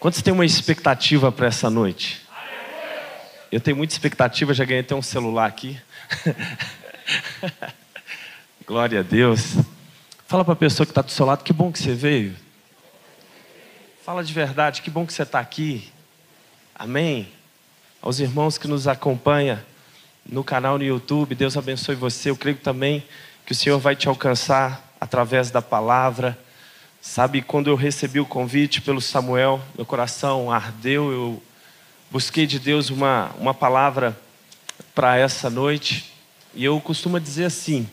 Quantos têm uma expectativa para essa noite? Eu tenho muita expectativa, já ganhei até um celular aqui. Glória a Deus. Fala para a pessoa que está do seu lado, que bom que você veio. Fala de verdade, que bom que você está aqui. Amém. Aos irmãos que nos acompanham no canal no YouTube, Deus abençoe você. Eu creio também que o Senhor vai te alcançar através da palavra. Sabe, quando eu recebi o convite pelo Samuel, meu coração ardeu, eu busquei de Deus uma, uma palavra para essa noite. E eu costumo dizer assim: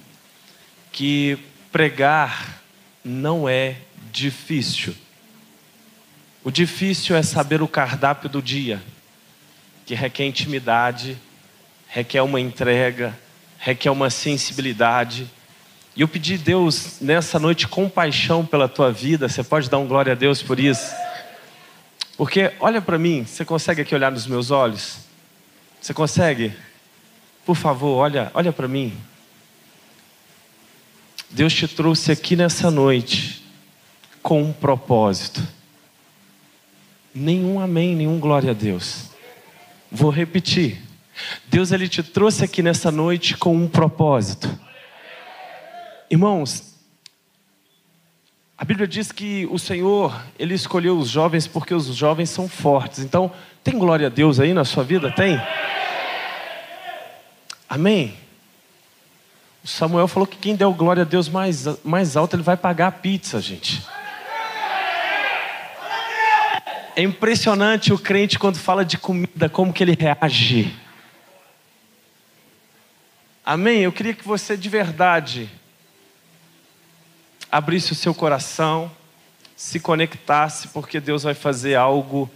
que pregar não é difícil. O difícil é saber o cardápio do dia, que requer intimidade, requer uma entrega, requer uma sensibilidade. E eu pedi Deus nessa noite compaixão pela tua vida. Você pode dar um glória a Deus por isso? Porque olha para mim, você consegue aqui olhar nos meus olhos? Você consegue? Por favor, olha, olha para mim. Deus te trouxe aqui nessa noite com um propósito. Nenhum amém, nenhum glória a Deus. Vou repetir. Deus ele te trouxe aqui nessa noite com um propósito. Irmãos, a Bíblia diz que o Senhor, ele escolheu os jovens porque os jovens são fortes. Então, tem glória a Deus aí na sua vida? Tem? Amém? O Samuel falou que quem der glória a Deus mais, mais alto, ele vai pagar a pizza, gente. É impressionante o crente quando fala de comida, como que ele reage. Amém? Eu queria que você de verdade abrisse o seu coração, se conectasse, porque Deus vai fazer algo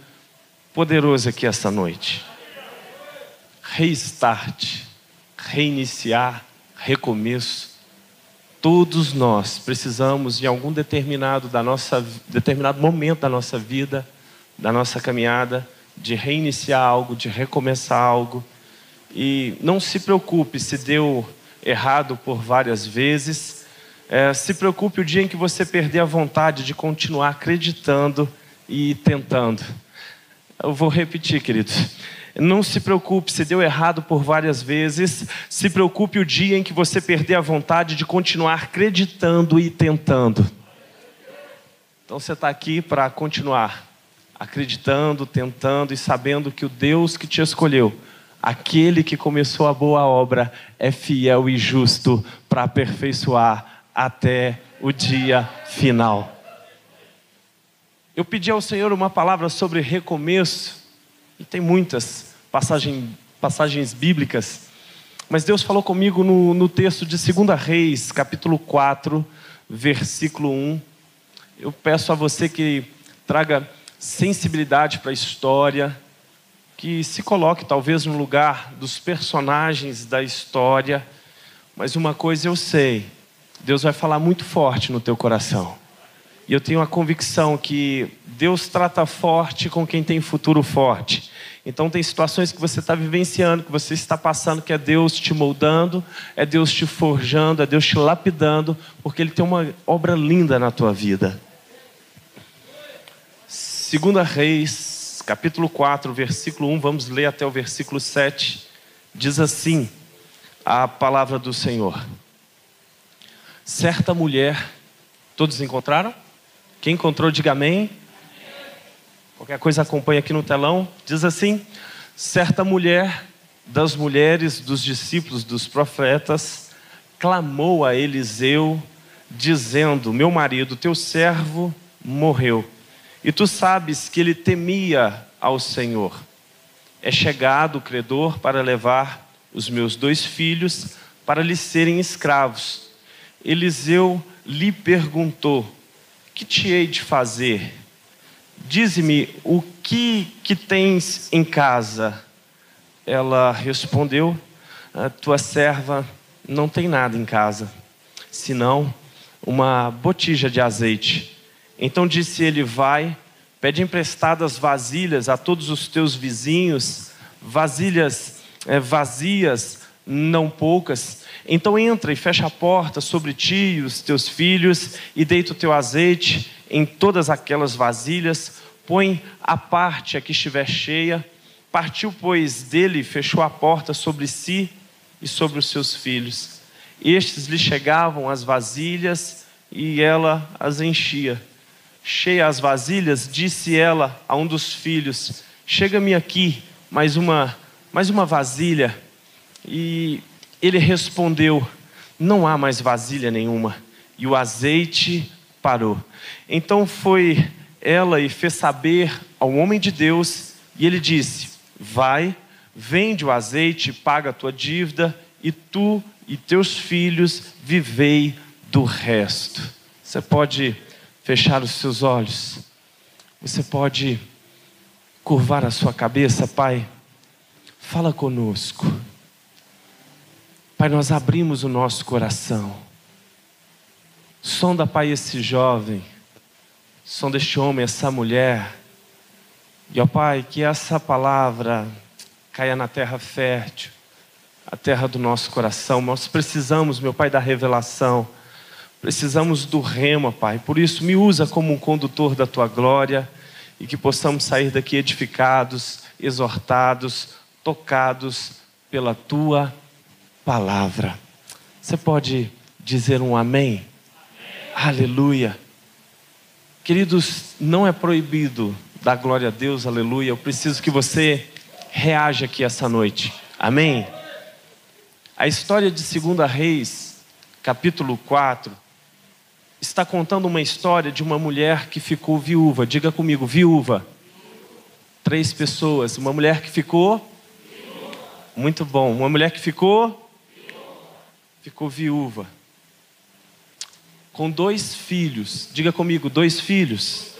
poderoso aqui essa noite. Restart reiniciar, recomeço. Todos nós precisamos, em algum determinado, da nossa, determinado momento da nossa vida, da nossa caminhada, de reiniciar algo, de recomeçar algo. E não se preocupe se deu errado por várias vezes. É, se preocupe o dia em que você perder a vontade de continuar acreditando e tentando. Eu vou repetir, queridos. Não se preocupe se deu errado por várias vezes. Se preocupe o dia em que você perder a vontade de continuar acreditando e tentando. Então você está aqui para continuar acreditando, tentando e sabendo que o Deus que te escolheu, aquele que começou a boa obra, é fiel e justo para aperfeiçoar até o dia final. Eu pedi ao Senhor uma palavra sobre recomeço e tem muitas passagem, passagens bíblicas. Mas Deus falou comigo no, no texto de 2 Reis, capítulo 4, versículo 1. Eu peço a você que traga sensibilidade para a história, que se coloque talvez no lugar dos personagens da história. Mas uma coisa eu sei, Deus vai falar muito forte no teu coração. E eu tenho a convicção que Deus trata forte com quem tem futuro forte. Então, tem situações que você está vivenciando, que você está passando, que é Deus te moldando, é Deus te forjando, é Deus te lapidando, porque Ele tem uma obra linda na tua vida. Segunda Reis, capítulo 4, versículo 1, vamos ler até o versículo 7. Diz assim a palavra do Senhor. Certa mulher, todos encontraram? Quem encontrou, diga amém. Qualquer coisa acompanha aqui no telão. Diz assim: certa mulher das mulheres dos discípulos dos profetas clamou a Eliseu, dizendo: Meu marido, teu servo, morreu. E tu sabes que ele temia ao Senhor. É chegado o credor para levar os meus dois filhos para lhe serem escravos. Eliseu lhe perguntou: que te hei de fazer? Dize-me o que, que tens em casa? Ela respondeu: A tua serva não tem nada em casa, senão uma botija de azeite. Então disse ele: Vai, pede emprestadas vasilhas a todos os teus vizinhos, vasilhas é, vazias, não poucas. Então entra e fecha a porta sobre ti e os teus filhos, e deita o teu azeite em todas aquelas vasilhas, põe a parte a que estiver cheia. Partiu, pois, dele fechou a porta sobre si e sobre os seus filhos. Estes lhe chegavam as vasilhas e ela as enchia. Cheia as vasilhas, disse ela a um dos filhos: Chega-me aqui mais uma, mais uma vasilha. E ele respondeu: Não há mais vasilha nenhuma. E o azeite parou. Então foi ela e fez saber ao homem de Deus, e ele disse: Vai, vende o azeite, paga a tua dívida, e tu e teus filhos vivei do resto. Você pode fechar os seus olhos, você pode curvar a sua cabeça, Pai. Fala conosco. Pai, nós abrimos o nosso coração. Sonda, Pai, esse jovem. Sonda este homem, essa mulher. E, ó Pai, que essa palavra caia na terra fértil, a terra do nosso coração. Nós precisamos, meu Pai, da revelação. Precisamos do rema, Pai. Por isso, me usa como um condutor da tua glória e que possamos sair daqui edificados, exortados, tocados pela tua palavra. Você pode dizer um amém? amém? Aleluia. Queridos, não é proibido dar glória a Deus, aleluia. Eu preciso que você reaja aqui essa noite. Amém? A história de 2 Reis, capítulo 4, está contando uma história de uma mulher que ficou viúva. Diga comigo, viúva. Três pessoas. Uma mulher que ficou. Muito bom. Uma mulher que ficou ficou viúva, com dois filhos, diga comigo, dois filhos,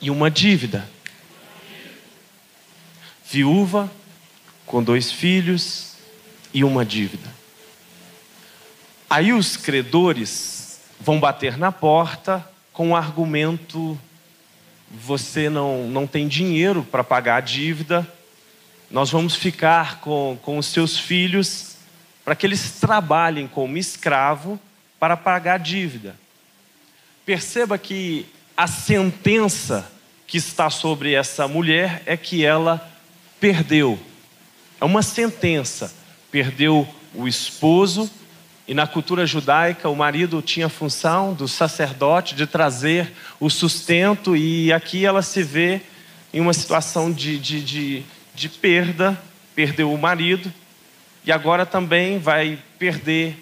e uma dívida. Viúva, com dois filhos e uma dívida. Aí os credores vão bater na porta com o argumento: você não, não tem dinheiro para pagar a dívida, nós vamos ficar com, com os seus filhos para que eles trabalhem como escravo para pagar dívida. Perceba que a sentença que está sobre essa mulher é que ela perdeu. É uma sentença. Perdeu o esposo, e na cultura judaica o marido tinha a função do sacerdote de trazer o sustento, e aqui ela se vê em uma situação de, de, de, de perda, perdeu o marido, e agora também vai perder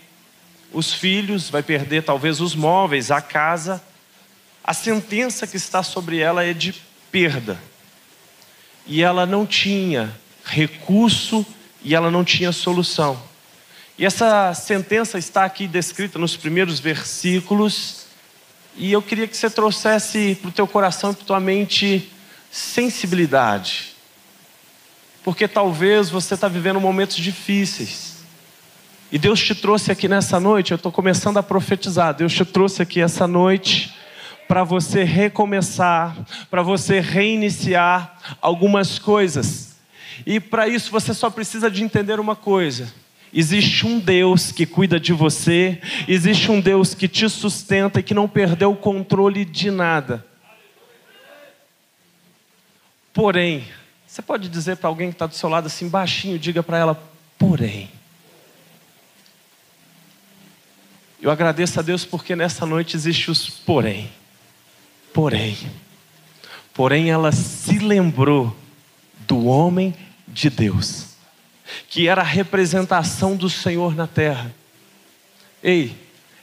os filhos, vai perder talvez os móveis, a casa. A sentença que está sobre ela é de perda. E ela não tinha recurso e ela não tinha solução. E essa sentença está aqui descrita nos primeiros versículos. E eu queria que você trouxesse para o teu coração e para a tua mente sensibilidade porque talvez você está vivendo momentos difíceis. E Deus te trouxe aqui nessa noite, eu estou começando a profetizar, Deus te trouxe aqui essa noite para você recomeçar, para você reiniciar algumas coisas. E para isso você só precisa de entender uma coisa: existe um Deus que cuida de você, existe um Deus que te sustenta e que não perdeu o controle de nada. Porém, você pode dizer para alguém que está do seu lado assim, baixinho, diga para ela, porém. Eu agradeço a Deus porque nessa noite existe os porém. Porém. Porém, ela se lembrou do homem de Deus, que era a representação do Senhor na terra. Ei,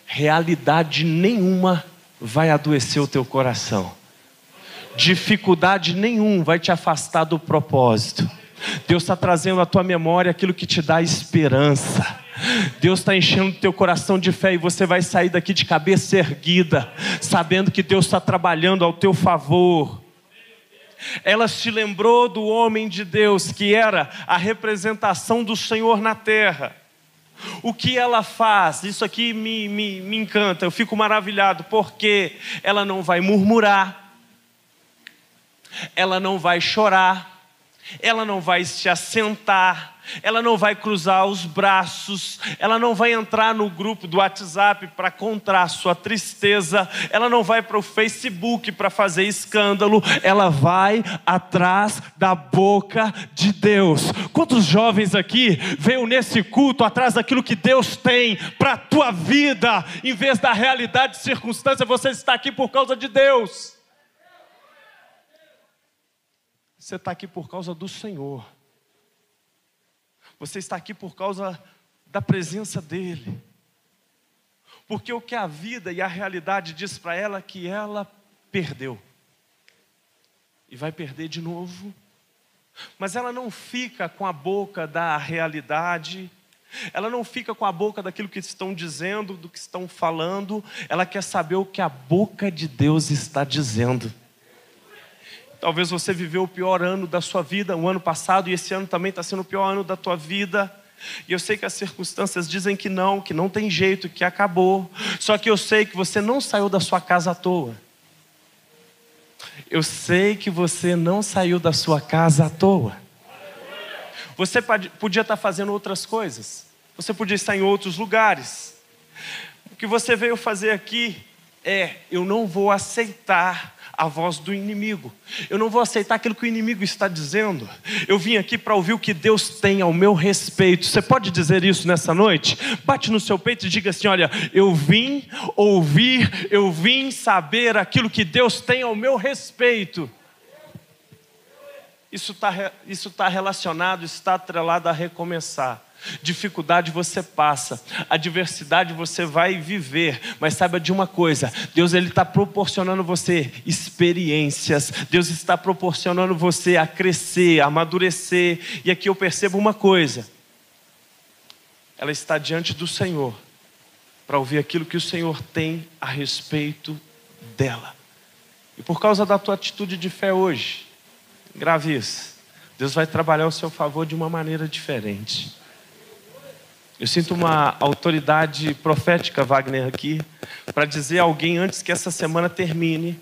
realidade nenhuma vai adoecer o teu coração dificuldade nenhum vai te afastar do propósito. Deus está trazendo à tua memória aquilo que te dá esperança. Deus está enchendo teu coração de fé e você vai sair daqui de cabeça erguida, sabendo que Deus está trabalhando ao teu favor. ela se lembrou do homem de Deus, que era a representação do Senhor na terra. O que ela faz, isso aqui me, me, me encanta, eu fico maravilhado, porque ela não vai murmurar, ela não vai chorar, ela não vai se assentar, ela não vai cruzar os braços, ela não vai entrar no grupo do WhatsApp para contar sua tristeza, ela não vai para o Facebook para fazer escândalo, ela vai atrás da boca de Deus. Quantos jovens aqui veio nesse culto atrás daquilo que Deus tem para a tua vida, em vez da realidade e circunstância, você está aqui por causa de Deus. Você está aqui por causa do Senhor. Você está aqui por causa da presença dEle. Porque o que a vida e a realidade diz para ela é que ela perdeu. E vai perder de novo. Mas ela não fica com a boca da realidade, ela não fica com a boca daquilo que estão dizendo, do que estão falando, ela quer saber o que a boca de Deus está dizendo. Talvez você viveu o pior ano da sua vida, o ano passado, e esse ano também está sendo o pior ano da tua vida. E eu sei que as circunstâncias dizem que não, que não tem jeito, que acabou. Só que eu sei que você não saiu da sua casa à toa. Eu sei que você não saiu da sua casa à toa. Você podia estar fazendo outras coisas. Você podia estar em outros lugares. O que você veio fazer aqui é: eu não vou aceitar a voz do inimigo. Eu não vou aceitar aquilo que o inimigo está dizendo. Eu vim aqui para ouvir o que Deus tem ao meu respeito. Você pode dizer isso nessa noite? Bate no seu peito e diga assim: Olha, eu vim ouvir, eu vim saber aquilo que Deus tem ao meu respeito. Isso está isso tá relacionado, está atrelado a recomeçar. Dificuldade você passa, adversidade você vai viver, mas saiba de uma coisa: Deus ele está proporcionando você experiências, Deus está proporcionando você a crescer, a amadurecer. E aqui eu percebo uma coisa: ela está diante do Senhor para ouvir aquilo que o Senhor tem a respeito dela. E por causa da tua atitude de fé hoje, grave isso. Deus vai trabalhar ao seu favor de uma maneira diferente. Eu sinto uma autoridade profética, Wagner, aqui, para dizer a alguém antes que essa semana termine: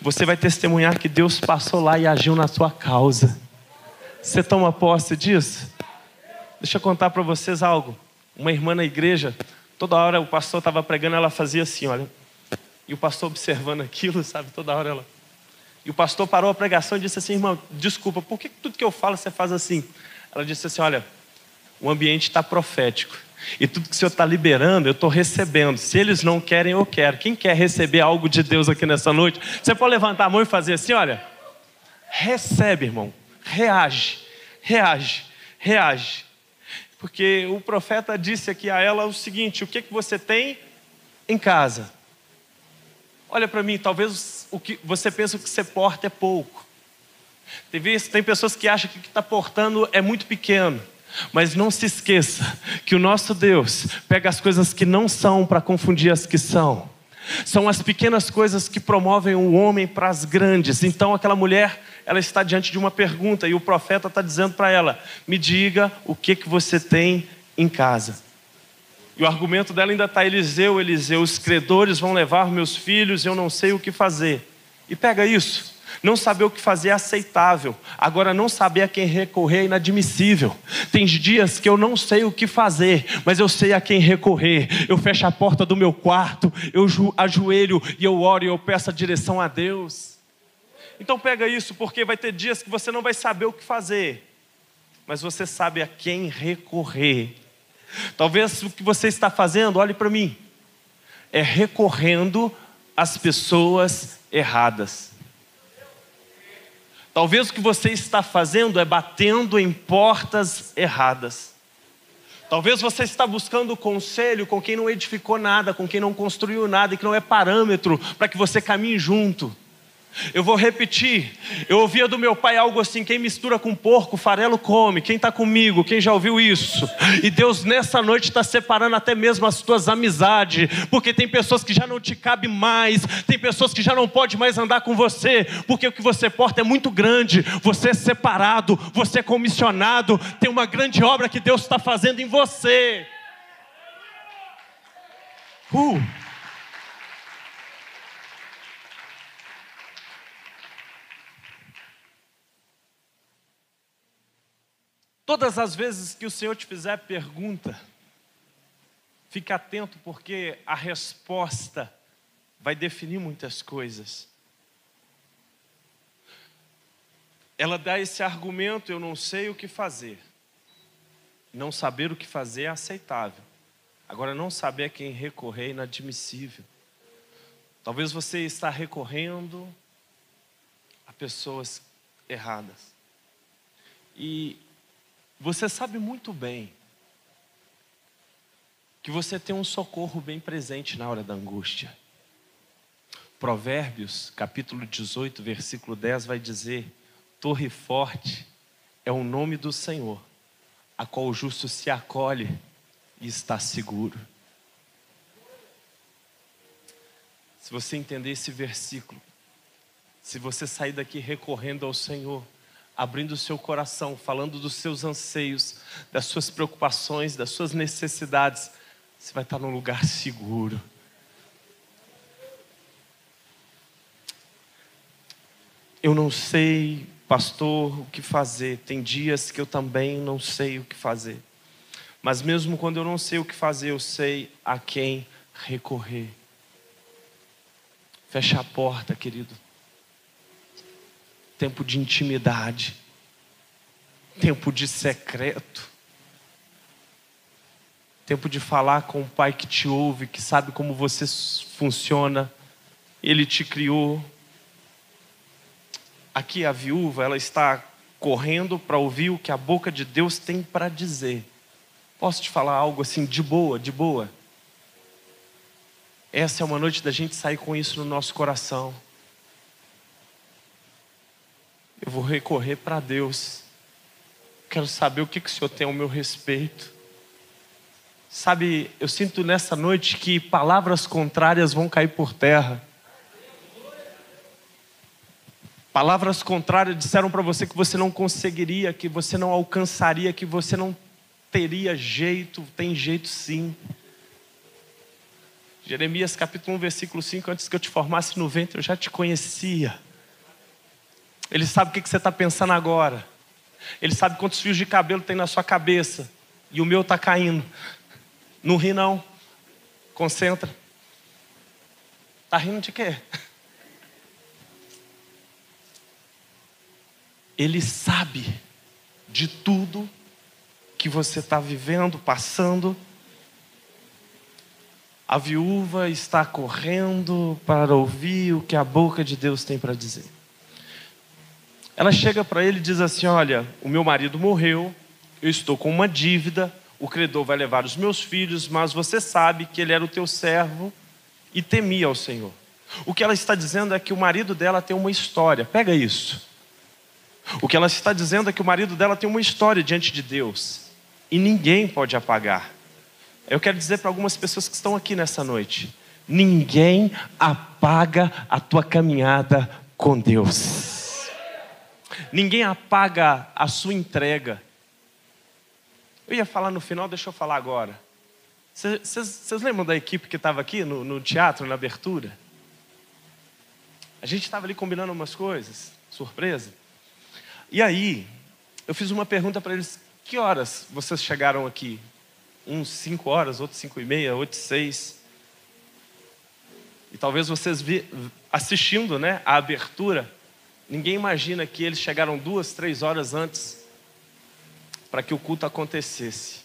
você vai testemunhar que Deus passou lá e agiu na sua causa. Você toma posse disso? Deixa eu contar para vocês algo. Uma irmã na igreja, toda hora o pastor estava pregando, ela fazia assim, olha. E o pastor observando aquilo, sabe, toda hora ela. E o pastor parou a pregação e disse assim: irmão, desculpa, por que tudo que eu falo você faz assim? Ela disse assim: olha o ambiente está profético. E tudo que o Senhor está liberando, eu estou recebendo. Se eles não querem, eu quero. Quem quer receber algo de Deus aqui nessa noite? Você pode levantar a mão e fazer assim: olha, recebe, irmão, reage, reage, reage. Porque o profeta disse aqui a ela o seguinte: o que, que você tem em casa? Olha para mim, talvez o que você pensa que você porta é pouco. Tem, tem pessoas que acham que o que está portando é muito pequeno. Mas não se esqueça que o nosso Deus pega as coisas que não são para confundir as que são. São as pequenas coisas que promovem o homem para as grandes. Então aquela mulher, ela está diante de uma pergunta e o profeta está dizendo para ela: "Me diga o que que você tem em casa". E o argumento dela ainda está Eliseu, Eliseu, os credores vão levar meus filhos, eu não sei o que fazer. E pega isso. Não saber o que fazer é aceitável. Agora, não saber a quem recorrer é inadmissível. Tem dias que eu não sei o que fazer, mas eu sei a quem recorrer. Eu fecho a porta do meu quarto, eu ajoelho e eu oro e eu peço a direção a Deus. Então, pega isso, porque vai ter dias que você não vai saber o que fazer, mas você sabe a quem recorrer. Talvez o que você está fazendo, olhe para mim, é recorrendo às pessoas erradas. Talvez o que você está fazendo é batendo em portas erradas. Talvez você está buscando conselho com quem não edificou nada, com quem não construiu nada e que não é parâmetro para que você caminhe junto. Eu vou repetir. Eu ouvia do meu pai algo assim: quem mistura com porco, farelo come. Quem está comigo? Quem já ouviu isso? E Deus nessa noite está separando até mesmo as tuas amizades, porque tem pessoas que já não te cabe mais, tem pessoas que já não pode mais andar com você, porque o que você porta é muito grande. Você é separado, você é comissionado. Tem uma grande obra que Deus está fazendo em você. Uh. Todas as vezes que o Senhor te fizer pergunta, fique atento porque a resposta vai definir muitas coisas. Ela dá esse argumento: eu não sei o que fazer. Não saber o que fazer é aceitável. Agora, não saber a quem recorrer é inadmissível. Talvez você está recorrendo a pessoas erradas. E você sabe muito bem que você tem um socorro bem presente na hora da angústia. Provérbios, capítulo 18, versículo 10 vai dizer: Torre forte é o nome do Senhor, a qual o justo se acolhe e está seguro. Se você entender esse versículo, se você sair daqui recorrendo ao Senhor, abrindo o seu coração, falando dos seus anseios, das suas preocupações, das suas necessidades, você vai estar num lugar seguro. Eu não sei, pastor, o que fazer. Tem dias que eu também não sei o que fazer. Mas mesmo quando eu não sei o que fazer, eu sei a quem recorrer. Fecha a porta, querido tempo de intimidade, tempo de secreto, tempo de falar com o Pai que te ouve, que sabe como você funciona, Ele te criou. Aqui a viúva, ela está correndo para ouvir o que a boca de Deus tem para dizer. Posso te falar algo assim de boa, de boa? Essa é uma noite da gente sair com isso no nosso coração eu vou recorrer para Deus. Quero saber o que, que o Senhor tem ao meu respeito. Sabe, eu sinto nessa noite que palavras contrárias vão cair por terra. Palavras contrárias disseram para você que você não conseguiria, que você não alcançaria, que você não teria jeito. Tem jeito sim. Jeremias capítulo 1, versículo 5: Antes que eu te formasse no ventre, eu já te conhecia. Ele sabe o que você está pensando agora. Ele sabe quantos fios de cabelo tem na sua cabeça. E o meu está caindo. Não ri, não. Concentra. Está rindo de quê? Ele sabe de tudo que você está vivendo, passando. A viúva está correndo para ouvir o que a boca de Deus tem para dizer. Ela chega para ele e diz assim: Olha, o meu marido morreu, eu estou com uma dívida, o credor vai levar os meus filhos, mas você sabe que ele era o teu servo e temia ao Senhor. O que ela está dizendo é que o marido dela tem uma história, pega isso. O que ela está dizendo é que o marido dela tem uma história diante de Deus e ninguém pode apagar. Eu quero dizer para algumas pessoas que estão aqui nessa noite: ninguém apaga a tua caminhada com Deus. Ninguém apaga a sua entrega. Eu ia falar no final, deixa eu falar agora. Vocês lembram da equipe que estava aqui no, no teatro, na abertura? A gente estava ali combinando umas coisas, surpresa. E aí, eu fiz uma pergunta para eles: que horas vocês chegaram aqui? Uns cinco horas, outros cinco e meia, outros seis. E talvez vocês vi, assistindo né, a abertura, Ninguém imagina que eles chegaram duas, três horas antes para que o culto acontecesse.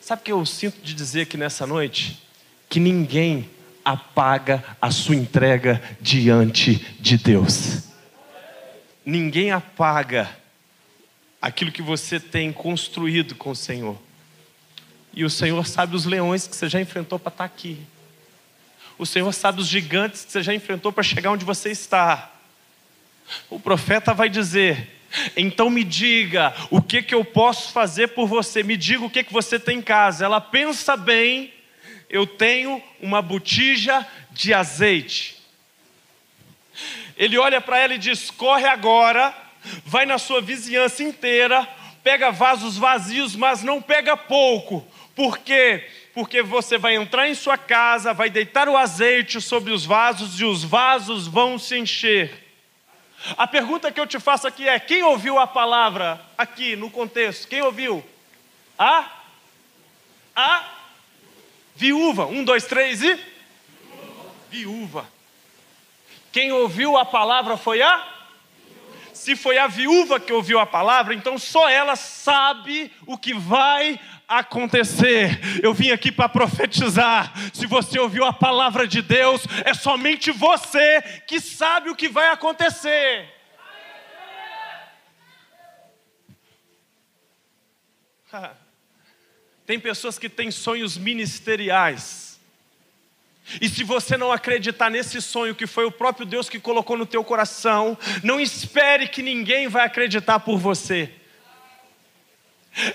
Sabe o que eu sinto de dizer aqui nessa noite? Que ninguém apaga a sua entrega diante de Deus. Ninguém apaga aquilo que você tem construído com o Senhor. E o Senhor sabe os leões que você já enfrentou para estar aqui. O Senhor sabe os gigantes que você já enfrentou para chegar onde você está. O profeta vai dizer: então me diga o que, que eu posso fazer por você, me diga o que, que você tem em casa. Ela pensa bem, eu tenho uma botija de azeite. Ele olha para ela e diz: corre agora, vai na sua vizinhança inteira, pega vasos vazios, mas não pega pouco. Por quê? Porque você vai entrar em sua casa, vai deitar o azeite sobre os vasos e os vasos vão se encher. A pergunta que eu te faço aqui é: quem ouviu a palavra aqui no contexto? Quem ouviu? A? A? Viúva. Um, dois, três e? Viúva. Quem ouviu a palavra foi a? Se foi a viúva que ouviu a palavra, então só ela sabe o que vai acontecer. Eu vim aqui para profetizar. Se você ouviu a palavra de Deus, é somente você que sabe o que vai acontecer. Tem pessoas que têm sonhos ministeriais. E se você não acreditar nesse sonho que foi o próprio Deus que colocou no teu coração, não espere que ninguém vai acreditar por você.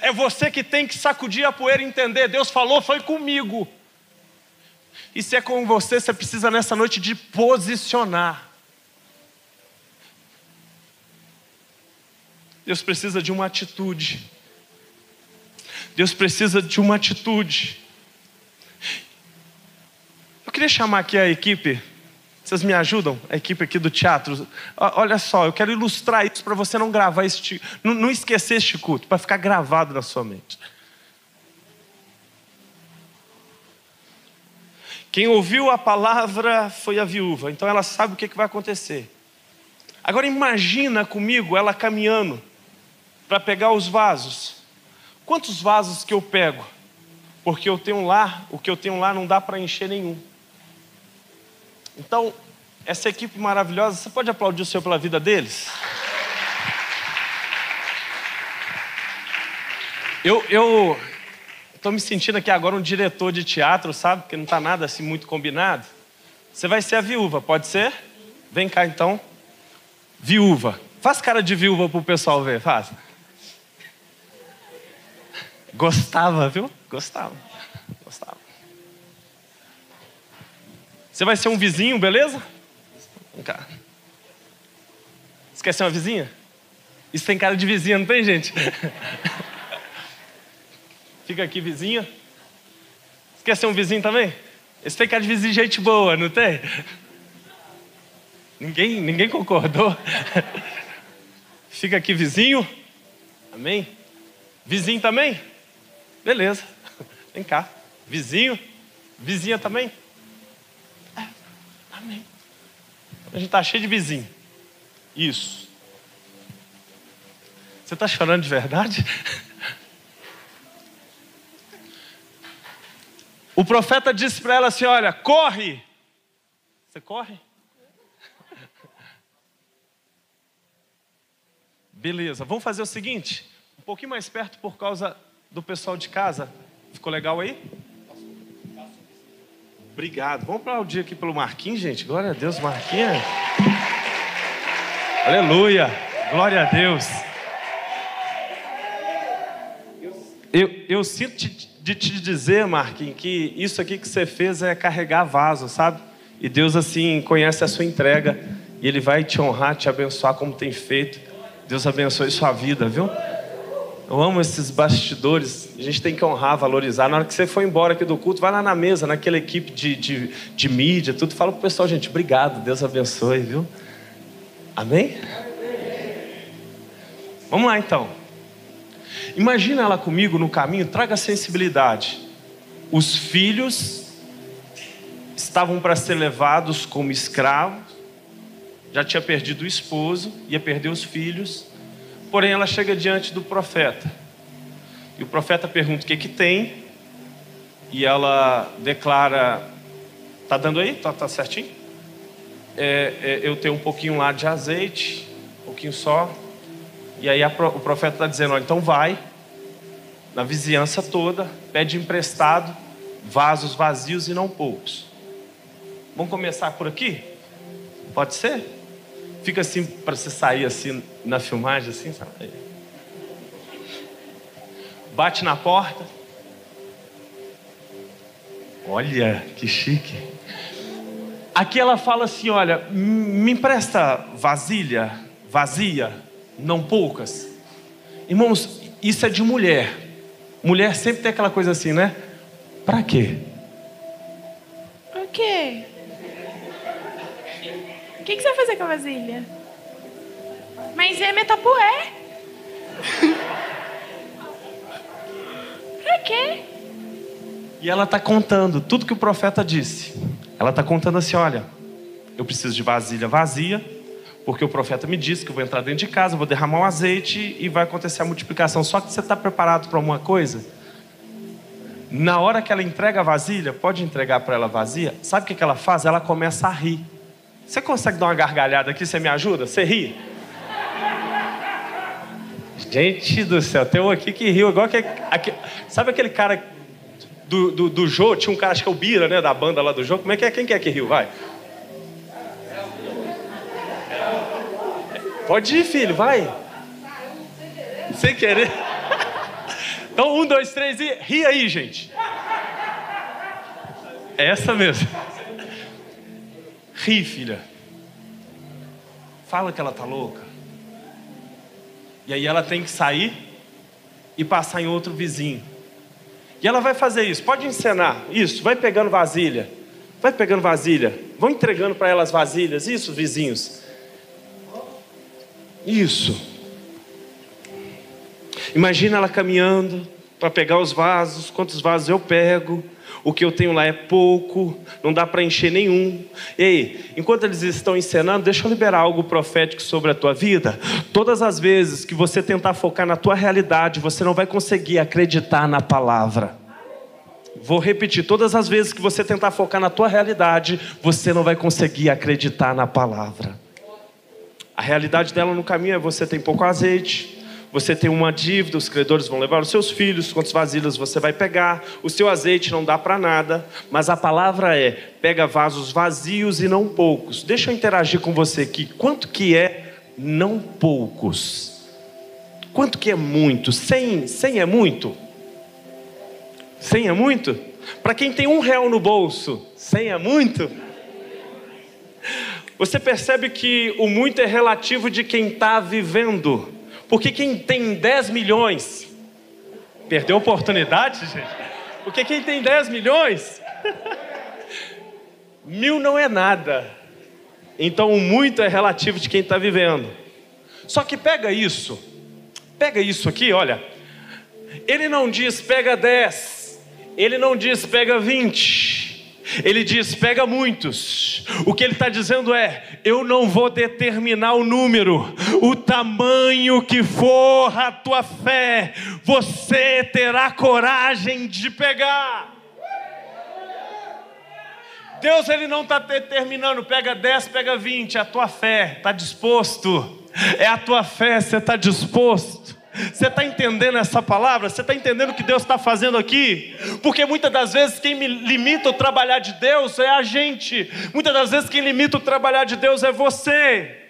É você que tem que sacudir a poeira e entender. Deus falou, foi comigo. E se é com você, você precisa nessa noite de posicionar. Deus precisa de uma atitude. Deus precisa de uma atitude. Eu queria chamar aqui a equipe vocês me ajudam? A equipe aqui do teatro. Olha só, eu quero ilustrar isso para você não gravar este, não, não esquecer este culto, para ficar gravado na sua mente. Quem ouviu a palavra foi a viúva, então ela sabe o que, que vai acontecer. Agora imagina comigo ela caminhando para pegar os vasos. Quantos vasos que eu pego? Porque eu tenho lá, o que eu tenho lá não dá para encher nenhum. Então, essa equipe maravilhosa, você pode aplaudir o Senhor pela vida deles? Eu estou me sentindo aqui agora um diretor de teatro, sabe? Porque não está nada assim muito combinado. Você vai ser a viúva, pode ser? Vem cá então. Viúva. Faz cara de viúva para o pessoal ver, faz. Gostava, viu? Gostava. Você vai ser um vizinho, beleza? Vem cá. Você quer ser uma vizinha? Isso tem cara de vizinha, não tem, gente? Fica aqui, vizinha. Você quer ser um vizinho também? Esse tem cara de vizinho, gente boa, não tem? Ninguém, ninguém concordou. Fica aqui, vizinho. Amém? Vizinho também? Beleza. Vem cá. Vizinho. Vizinha também? Amém. A gente está cheio de vizinho. Isso. Você está chorando de verdade? O profeta disse para ela assim: Olha, corre. Você corre? Beleza, vamos fazer o seguinte: um pouquinho mais perto por causa do pessoal de casa. Ficou legal aí? Obrigado. Vamos aplaudir aqui pelo Marquinhos, gente. Glória a Deus, Marquinhos. Aleluia. Glória a Deus. Eu, eu sinto de te dizer, Marquinhos, que isso aqui que você fez é carregar vaso, sabe? E Deus, assim, conhece a sua entrega. E Ele vai te honrar, te abençoar como tem feito. Deus abençoe sua vida, viu? Eu amo esses bastidores. A gente tem que honrar, valorizar. Na hora que você for embora aqui do culto, vai lá na mesa, naquela equipe de, de, de mídia, tudo. Fala pro pessoal, gente, obrigado, Deus abençoe, viu? Amém? Vamos lá então. Imagina ela comigo no caminho, traga sensibilidade. Os filhos estavam para ser levados como escravos, já tinha perdido o esposo, ia perder os filhos Porém, ela chega diante do profeta. E o profeta pergunta o que que tem. E ela declara: Tá dando aí? Tá, tá certinho? É, é, eu tenho um pouquinho lá de azeite, um pouquinho só. E aí a, o profeta está dizendo: ó, então vai na vizinhança toda, pede emprestado vasos vazios e não poucos. Vamos começar por aqui? Pode ser? Fica assim para você sair assim na filmagem, assim, sabe? Bate na porta. Olha que chique. Aqui ela fala assim: olha, me empresta vasilha, vazia, não poucas. Irmãos, isso é de mulher. Mulher sempre tem aquela coisa assim, né? Para quê? Pra quê? O que, que você vai fazer com a vasilha? Mas é metapué. pra quê? E ela está contando tudo que o profeta disse. Ela está contando assim: olha, eu preciso de vasilha vazia, porque o profeta me disse que eu vou entrar dentro de casa, vou derramar o um azeite e vai acontecer a multiplicação. Só que você está preparado para uma coisa? Na hora que ela entrega a vasilha, pode entregar para ela vazia, sabe o que, que ela faz? Ela começa a rir. Você consegue dar uma gargalhada aqui? Você me ajuda? Você ri? Gente do céu, tem um aqui que riu, igual que. Aqui, sabe aquele cara do, do, do Jô? Tinha um cara, acho que é o Bira, né? Da banda lá do Jô. Como é que é? Quem que é que riu? Vai. Pode ir, filho, vai. Sem querer. Então, um, dois, três e ri aí, gente. É essa mesmo. Ri, filha. Fala que ela tá louca. E aí ela tem que sair e passar em outro vizinho. E ela vai fazer isso. Pode encenar isso. Vai pegando vasilha. Vai pegando vasilha. Vão entregando para elas vasilhas. Isso, vizinhos. Isso. Imagina ela caminhando para pegar os vasos. Quantos vasos eu pego? O que eu tenho lá é pouco, não dá para encher nenhum. Ei, enquanto eles estão encenando, deixa eu liberar algo profético sobre a tua vida. Todas as vezes que você tentar focar na tua realidade, você não vai conseguir acreditar na palavra. Vou repetir, todas as vezes que você tentar focar na tua realidade, você não vai conseguir acreditar na palavra. A realidade dela no caminho é você tem pouco azeite, você tem uma dívida, os credores vão levar os seus filhos, quantas vasilhas você vai pegar, o seu azeite não dá para nada, mas a palavra é: pega vasos vazios e não poucos. Deixa eu interagir com você aqui. Quanto que é não poucos? Quanto que é muito? Cem, cem é muito? Cem é muito? Para quem tem um real no bolso, cem é muito? Você percebe que o muito é relativo de quem está vivendo. Porque quem tem 10 milhões perdeu a oportunidade, gente. Porque quem tem 10 milhões, mil não é nada. Então o muito é relativo de quem está vivendo. Só que pega isso, pega isso aqui, olha. Ele não diz pega 10, ele não diz pega 20. Ele diz: pega muitos. O que ele está dizendo é: eu não vou determinar o número, o tamanho que for a tua fé, você terá coragem de pegar. Deus ele não está determinando, pega 10, pega 20, é a tua fé, está disposto, é a tua fé, você está disposto. Você está entendendo essa palavra? Você está entendendo o que Deus está fazendo aqui? Porque muitas das vezes quem me limita o trabalhar de Deus é a gente. Muitas das vezes quem limita o trabalhar de Deus é você.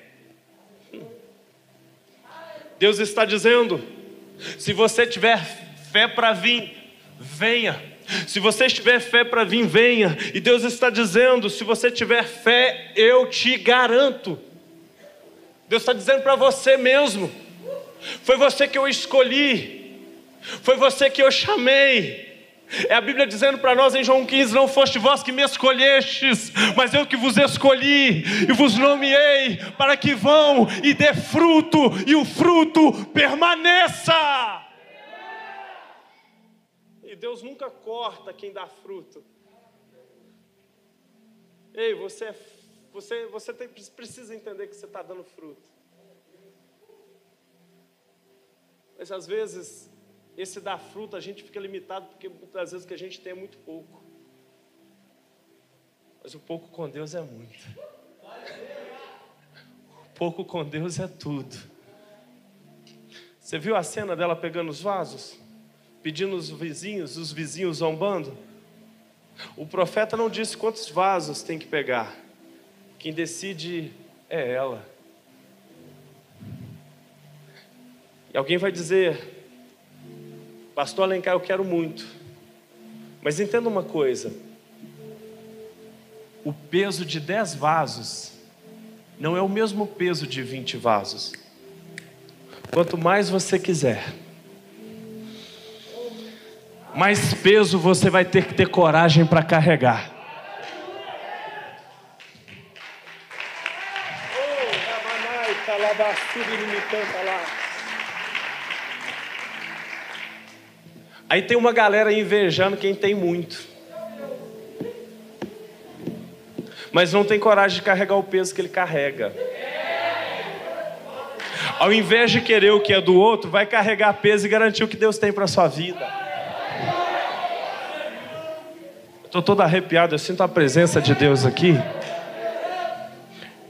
Deus está dizendo: se você tiver fé para vir, venha. Se você tiver fé para vir, venha. E Deus está dizendo: se você tiver fé, eu te garanto. Deus está dizendo para você mesmo. Foi você que eu escolhi. Foi você que eu chamei. É a Bíblia dizendo para nós em João 15: Não foste vós que me escolhestes, mas eu que vos escolhi e vos nomeei para que vão e dê fruto, e o fruto permaneça. E Deus nunca corta quem dá fruto. Ei, você, é você, você tem, precisa entender que você está dando fruto. Mas às vezes, esse dar fruto a gente fica limitado porque muitas vezes que a gente tem é muito pouco. Mas o pouco com Deus é muito. O pouco com Deus é tudo. Você viu a cena dela pegando os vasos? Pedindo os vizinhos, os vizinhos zombando? O profeta não disse quantos vasos tem que pegar. Quem decide é ela. Alguém vai dizer, Pastor Alencar, eu quero muito. Mas entenda uma coisa: o peso de 10 vasos não é o mesmo peso de 20 vasos. Quanto mais você quiser, mais peso você vai ter que ter coragem para carregar. Aí tem uma galera invejando quem tem muito. Mas não tem coragem de carregar o peso que ele carrega. Ao invés de querer o que é do outro, vai carregar peso e garantir o que Deus tem para sua vida. Estou todo arrepiado, eu sinto a presença de Deus aqui.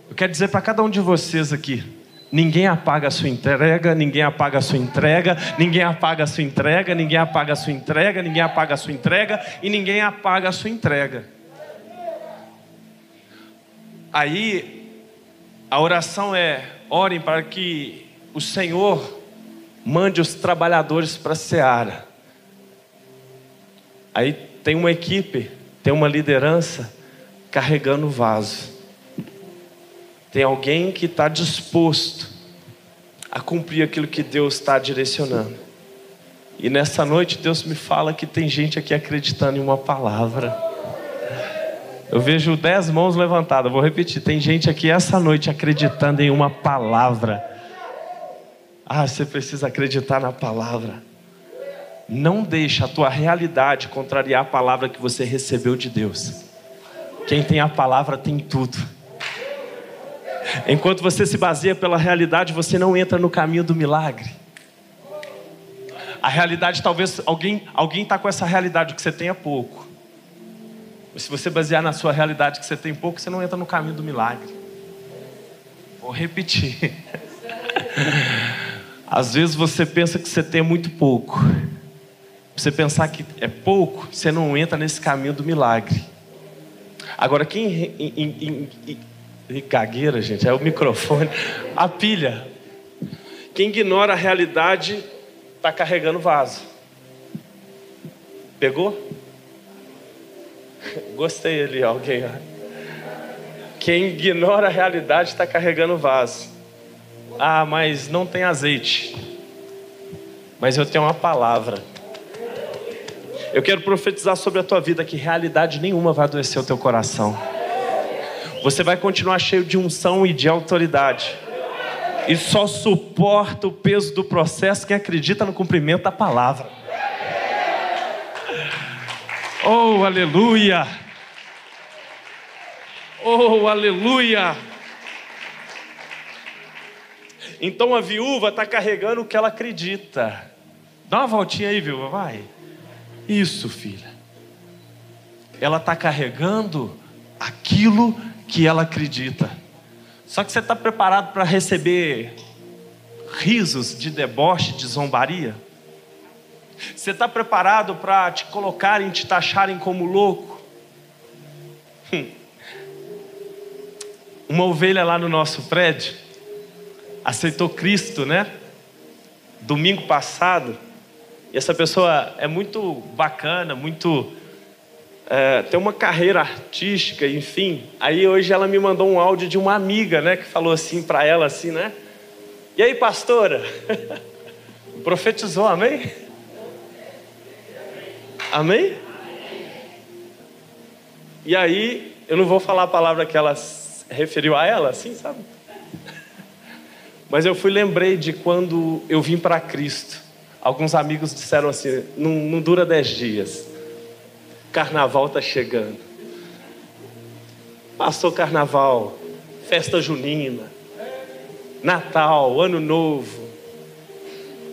Eu quero dizer para cada um de vocês aqui: ninguém apaga a sua entrega, ninguém apaga a sua entrega, ninguém apaga a sua entrega, ninguém apaga a sua entrega, ninguém apaga a sua entrega e ninguém apaga a sua entrega. Aí a oração é: orem para que o Senhor mande os trabalhadores para a seara. Aí tem uma equipe, tem uma liderança carregando o vaso. Tem alguém que está disposto a cumprir aquilo que Deus está direcionando. E nessa noite Deus me fala que tem gente aqui acreditando em uma palavra. Eu vejo dez mãos levantadas. Vou repetir: tem gente aqui essa noite acreditando em uma palavra. Ah, você precisa acreditar na palavra. Não deixa a tua realidade contrariar a palavra que você recebeu de Deus. Quem tem a palavra tem tudo. Enquanto você se baseia pela realidade, você não entra no caminho do milagre. A realidade, talvez alguém alguém está com essa realidade que você tenha pouco. Mas se você basear na sua realidade que você tem pouco, você não entra no caminho do milagre. Vou repetir. Às vezes você pensa que você tem muito pouco. Você pensar que é pouco, você não entra nesse caminho do milagre. Agora, quem em gagueira, gente, é o microfone, a pilha. Quem ignora a realidade está carregando vaso. Pegou? Gostei ali, alguém. Quem ignora a realidade está carregando vaso. Ah, mas não tem azeite. Mas eu tenho uma palavra. Eu quero profetizar sobre a tua vida que realidade nenhuma vai adoecer o teu coração. Você vai continuar cheio de unção e de autoridade. E só suporta o peso do processo quem acredita no cumprimento da palavra. Oh, aleluia! Oh, aleluia! Então a viúva está carregando o que ela acredita. Dá uma voltinha aí, viúva, vai. Isso, filha. Ela está carregando aquilo que ela acredita. Só que você está preparado para receber risos de deboche, de zombaria? Você está preparado para te colocarem, te taxarem como louco? Hum. Uma ovelha lá no nosso prédio aceitou Cristo, né? Domingo passado. E essa pessoa é muito bacana, muito. É, tem uma carreira artística, enfim. Aí hoje ela me mandou um áudio de uma amiga, né? Que falou assim para ela, assim, né? E aí, pastora? Profetizou, amém? Amém? E aí, eu não vou falar a palavra que ela referiu a ela, assim, sabe? Mas eu fui lembrei de quando eu vim para Cristo. Alguns amigos disseram assim: não, não dura dez dias. Carnaval está chegando. Passou carnaval, festa junina, Natal, Ano Novo.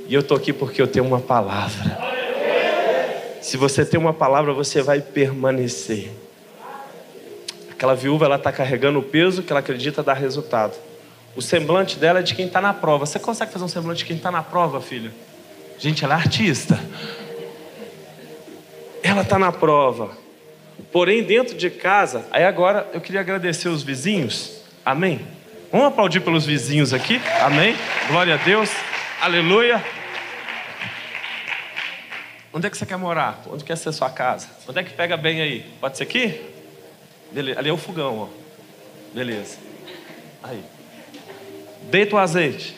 E eu estou aqui porque eu tenho uma palavra. Se você tem uma palavra, você vai permanecer. Aquela viúva, ela está carregando o peso que ela acredita dar resultado. O semblante dela é de quem está na prova. Você consegue fazer um semblante de quem está na prova, filha? Gente, ela é artista. Ela está na prova. Porém, dentro de casa, aí agora eu queria agradecer os vizinhos. Amém? Vamos aplaudir pelos vizinhos aqui? Amém? Glória a Deus. Aleluia. Onde é que você quer morar? Onde quer ser sua casa? Onde é que pega bem aí? Pode ser aqui? Beleza. Ali é o fogão, ó. Beleza. Aí. Deita o azeite.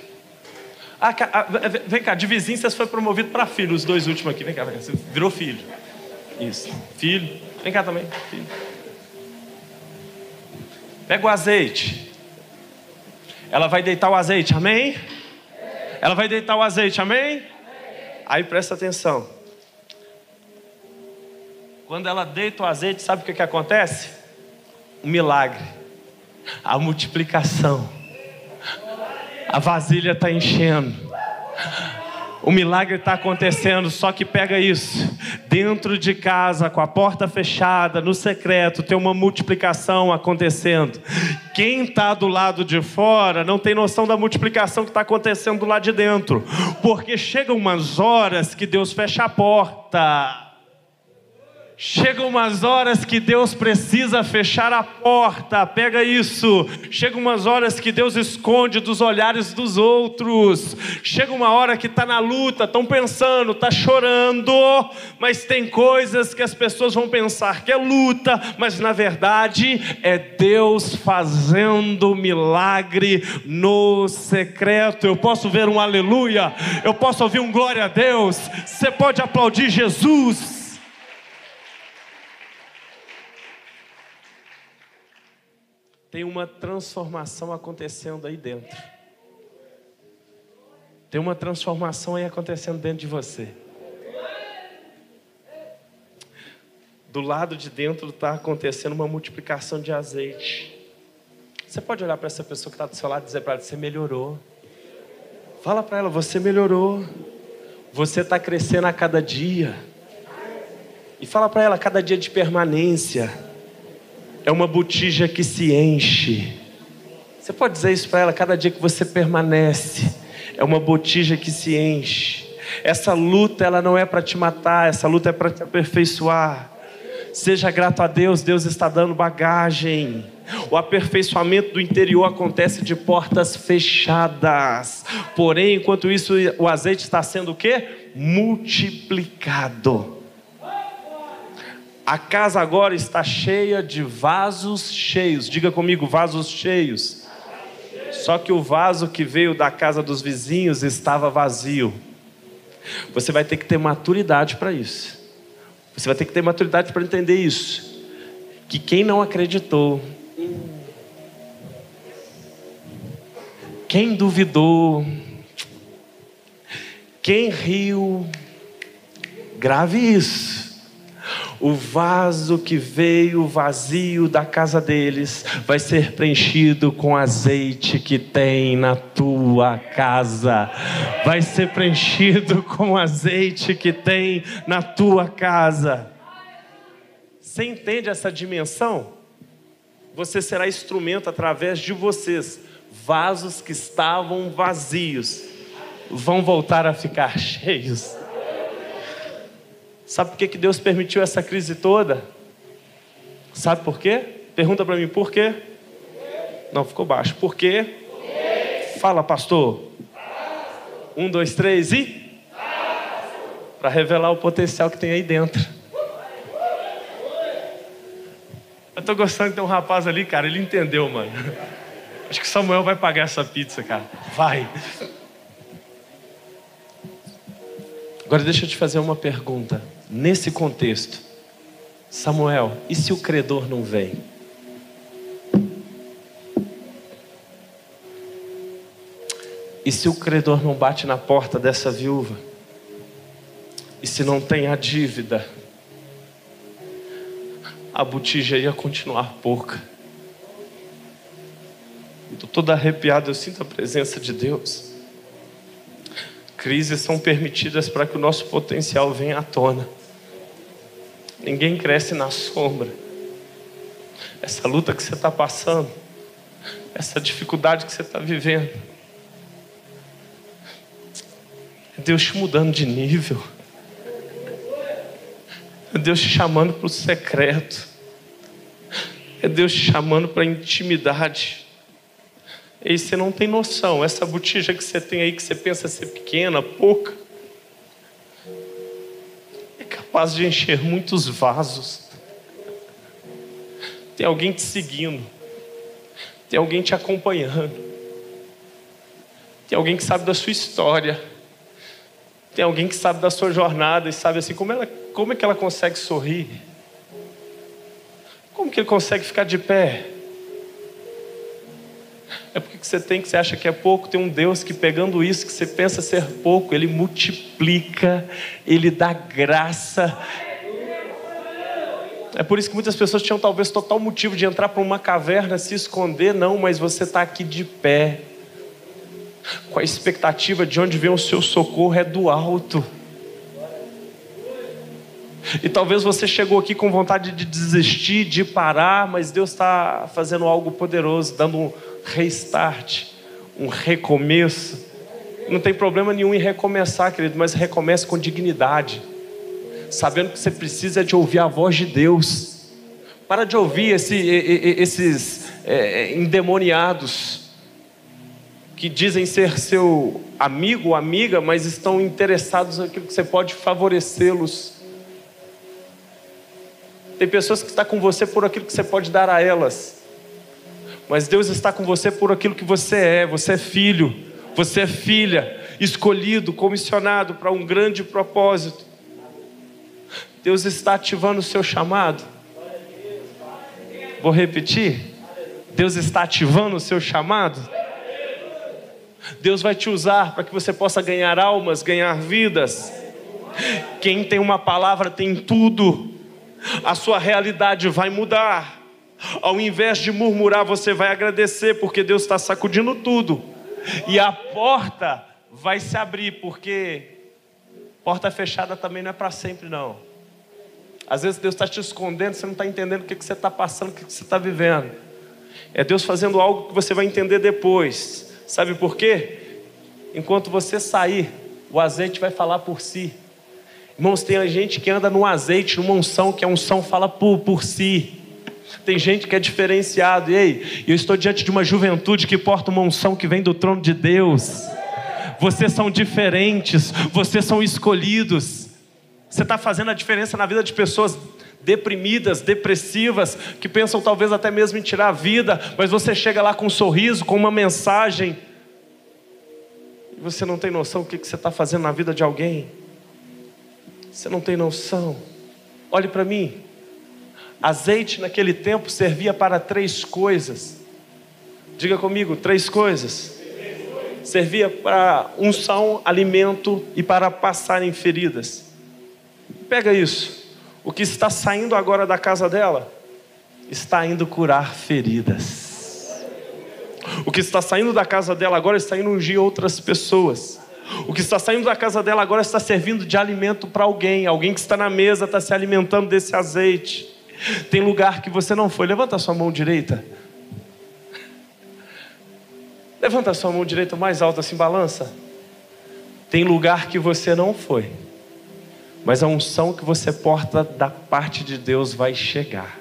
Ah, ah vem cá, de vizinho você foi promovido para filho, os dois últimos aqui. Vem cá, vem cá. Você virou filho. Isso. Filho. Vem cá também. Filho. Pega o azeite. Ela vai deitar o azeite, amém? Ela vai deitar o azeite, amém? Aí presta atenção. Quando ela deita o azeite, sabe o que, que acontece? Um milagre. A multiplicação. A vasilha está enchendo. O milagre está acontecendo, só que pega isso. Dentro de casa, com a porta fechada, no secreto, tem uma multiplicação acontecendo. Quem está do lado de fora não tem noção da multiplicação que está acontecendo do lado de dentro. Porque chegam umas horas que Deus fecha a porta Chegam umas horas que Deus precisa fechar a porta, pega isso. Chegam umas horas que Deus esconde dos olhares dos outros. Chega uma hora que está na luta, estão pensando, está chorando, mas tem coisas que as pessoas vão pensar que é luta, mas na verdade é Deus fazendo milagre no secreto. Eu posso ver um aleluia, eu posso ouvir um glória a Deus. Você pode aplaudir Jesus. Tem uma transformação acontecendo aí dentro. Tem uma transformação aí acontecendo dentro de você. Do lado de dentro está acontecendo uma multiplicação de azeite. Você pode olhar para essa pessoa que está do seu lado e dizer para ela: Você melhorou. Fala para ela: Você melhorou. Você está crescendo a cada dia. E fala para ela: cada dia de permanência é uma botija que se enche. Você pode dizer isso para ela cada dia que você permanece. É uma botija que se enche. Essa luta ela não é para te matar, essa luta é para te aperfeiçoar. Seja grato a Deus, Deus está dando bagagem. O aperfeiçoamento do interior acontece de portas fechadas. Porém, enquanto isso, o azeite está sendo o quê? Multiplicado. A casa agora está cheia de vasos cheios. Diga comigo, vasos cheios. Só que o vaso que veio da casa dos vizinhos estava vazio. Você vai ter que ter maturidade para isso. Você vai ter que ter maturidade para entender isso. Que quem não acreditou, quem duvidou, quem riu, grave isso o vaso que veio vazio da casa deles vai ser preenchido com azeite que tem na tua casa. Vai ser preenchido com azeite que tem na tua casa. Você entende essa dimensão? Você será instrumento através de vocês. Vasos que estavam vazios vão voltar a ficar cheios. Sabe por que, que Deus permitiu essa crise toda? Sabe por quê? Pergunta para mim, por quê? Não, ficou baixo. Por quê? Fala, pastor. Um, dois, três e. Para revelar o potencial que tem aí dentro. Eu tô gostando de ter um rapaz ali, cara. Ele entendeu, mano. Acho que Samuel vai pagar essa pizza, cara. Vai. Agora deixa eu te fazer uma pergunta nesse contexto, Samuel, e se o credor não vem? E se o credor não bate na porta dessa viúva? E se não tem a dívida? A botija ia continuar pouca. Estou todo arrepiado, eu sinto a presença de Deus. Crises são permitidas para que o nosso potencial venha à tona. Ninguém cresce na sombra. Essa luta que você está passando, essa dificuldade que você está vivendo, é Deus te mudando de nível. É Deus te chamando para o secreto. É Deus te chamando para a intimidade. E você não tem noção, essa botija que você tem aí, que você pensa ser pequena, pouca, é capaz de encher muitos vasos. Tem alguém te seguindo, tem alguém te acompanhando, tem alguém que sabe da sua história, tem alguém que sabe da sua jornada e sabe assim como, ela, como é que ela consegue sorrir, como que ele consegue ficar de pé. É porque você tem que você acha que é pouco, tem um Deus que pegando isso que você pensa ser pouco, ele multiplica, ele dá graça. É por isso que muitas pessoas tinham talvez total motivo de entrar para uma caverna, se esconder, não, mas você está aqui de pé, com a expectativa de onde vem o seu socorro é do alto. E talvez você chegou aqui com vontade de desistir, de parar, mas Deus está fazendo algo poderoso, dando um restart, um recomeço. Não tem problema nenhum em recomeçar, querido, mas recomece com dignidade, sabendo que você precisa de ouvir a voz de Deus. Para de ouvir esse, esses é, endemoniados que dizem ser seu amigo ou amiga, mas estão interessados naquilo que você pode favorecê-los. Tem pessoas que estão com você por aquilo que você pode dar a elas. Mas Deus está com você por aquilo que você é. Você é filho, você é filha, escolhido, comissionado para um grande propósito. Deus está ativando o seu chamado. Vou repetir. Deus está ativando o seu chamado. Deus vai te usar para que você possa ganhar almas, ganhar vidas. Quem tem uma palavra tem tudo. A sua realidade vai mudar. Ao invés de murmurar, você vai agradecer, porque Deus está sacudindo tudo. E a porta vai se abrir, porque porta fechada também não é para sempre, não. Às vezes Deus está te escondendo, você não está entendendo o que, que você está passando, o que, que você está vivendo. É Deus fazendo algo que você vai entender depois. Sabe por quê? Enquanto você sair, o azeite vai falar por si. Irmãos, tem gente que anda no azeite, numa unção, que a unção fala por, por si. Tem gente que é diferenciado. E aí, eu estou diante de uma juventude que porta uma unção que vem do trono de Deus. Vocês são diferentes, vocês são escolhidos. Você está fazendo a diferença na vida de pessoas deprimidas, depressivas, que pensam talvez até mesmo em tirar a vida, mas você chega lá com um sorriso, com uma mensagem, e você não tem noção do que você está fazendo na vida de alguém. Você não tem noção. Olhe para mim. Azeite naquele tempo servia para três coisas. Diga comigo, três coisas. Servia para unção, alimento e para passar em feridas. Pega isso. O que está saindo agora da casa dela está indo curar feridas. O que está saindo da casa dela agora está indo ungir outras pessoas. O que está saindo da casa dela agora está servindo de alimento para alguém. Alguém que está na mesa está se alimentando desse azeite. Tem lugar que você não foi. Levanta a sua mão direita. Levanta a sua mão direita mais alta, assim, balança. Tem lugar que você não foi. Mas a unção que você porta da parte de Deus vai chegar.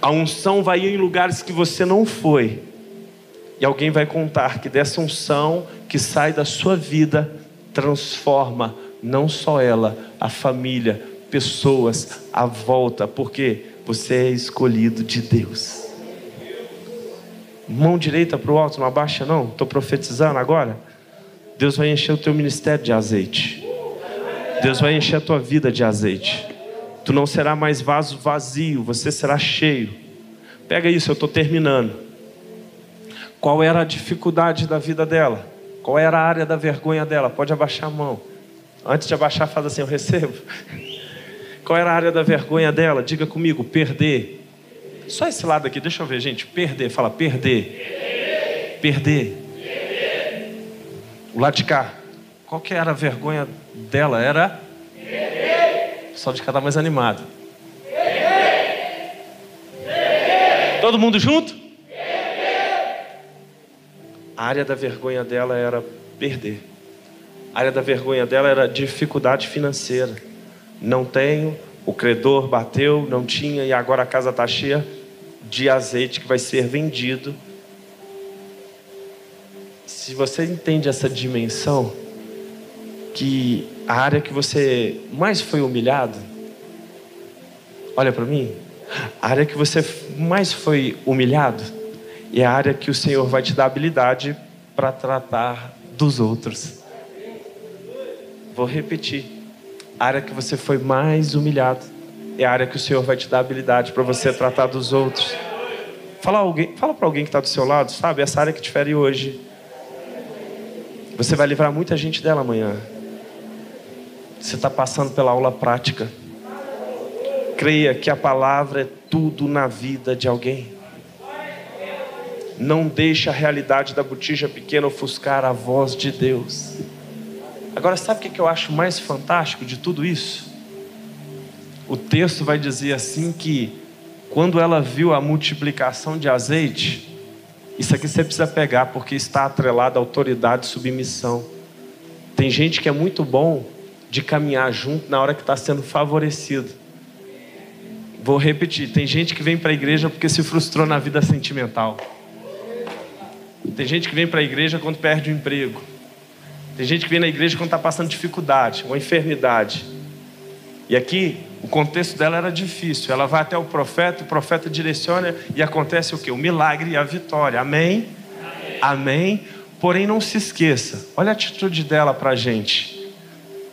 A unção vai ir em lugares que você não foi. E alguém vai contar que dessa unção que sai da sua vida transforma não só ela, a família, pessoas à volta, porque você é escolhido de Deus. Mão direita para o alto, não abaixa não. Estou profetizando agora. Deus vai encher o teu ministério de azeite. Deus vai encher a tua vida de azeite. Tu não será mais vaso vazio, você será cheio. Pega isso, eu estou terminando. Qual era a dificuldade da vida dela? Qual era a área da vergonha dela? Pode abaixar a mão. Antes de abaixar, faz assim: Eu recebo. Qual era a área da vergonha dela? Diga comigo: perder. Só esse lado aqui, deixa eu ver, gente. Perder, fala perder. Perder. perder. O lado de cá. Qual que era a vergonha dela? Era? Perder. Só de cada mais animado. Perder. Todo mundo junto? A área da vergonha dela era perder. A área da vergonha dela era dificuldade financeira não tenho, o credor bateu, não tinha e agora a casa está cheia de azeite que vai ser vendido se você entende essa dimensão, que a área que você mais foi humilhado, olha para mim, a área que você mais foi humilhado é a área que o Senhor vai te dar habilidade para tratar dos outros. Vou repetir. A área que você foi mais humilhado é a área que o Senhor vai te dar habilidade para você tratar dos outros. Fala, alguém, fala para alguém que está do seu lado, sabe? Essa área que te fere hoje. Você vai livrar muita gente dela amanhã. Você está passando pela aula prática. Creia que a palavra é tudo na vida de alguém. Não deixe a realidade da botija pequena ofuscar a voz de Deus. Agora, sabe o que eu acho mais fantástico de tudo isso? O texto vai dizer assim que quando ela viu a multiplicação de azeite, isso aqui você precisa pegar porque está atrelado à autoridade e submissão. Tem gente que é muito bom de caminhar junto na hora que está sendo favorecido. Vou repetir: tem gente que vem para a igreja porque se frustrou na vida sentimental. Tem gente que vem para a igreja quando perde o emprego. Tem gente que vem na igreja quando está passando dificuldade, uma enfermidade. E aqui, o contexto dela era difícil. Ela vai até o profeta, o profeta direciona e acontece o que? O milagre e a vitória. Amém? Amém? Amém? Porém, não se esqueça, olha a atitude dela para a gente.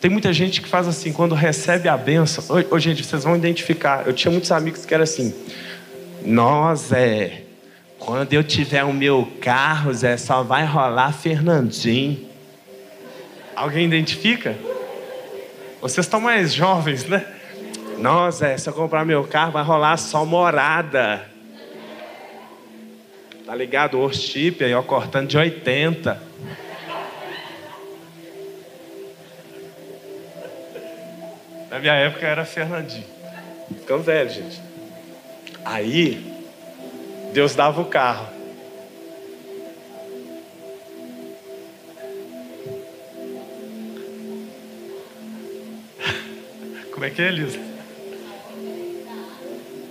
Tem muita gente que faz assim, quando recebe a benção. Ô, gente, vocês vão identificar. Eu tinha muitos amigos que eram assim. Nós é. Quando eu tiver o meu carro, Zé, só vai rolar Fernandinho. Alguém identifica? Vocês estão mais jovens, né? Nossa, é, se eu comprar meu carro, vai rolar só morada. Tá ligado? O chip aí, ó, cortando de 80. Na minha época era Fernandinho. Ficamos velhos, gente. Aí, Deus dava o carro. Como é que é, Elisa?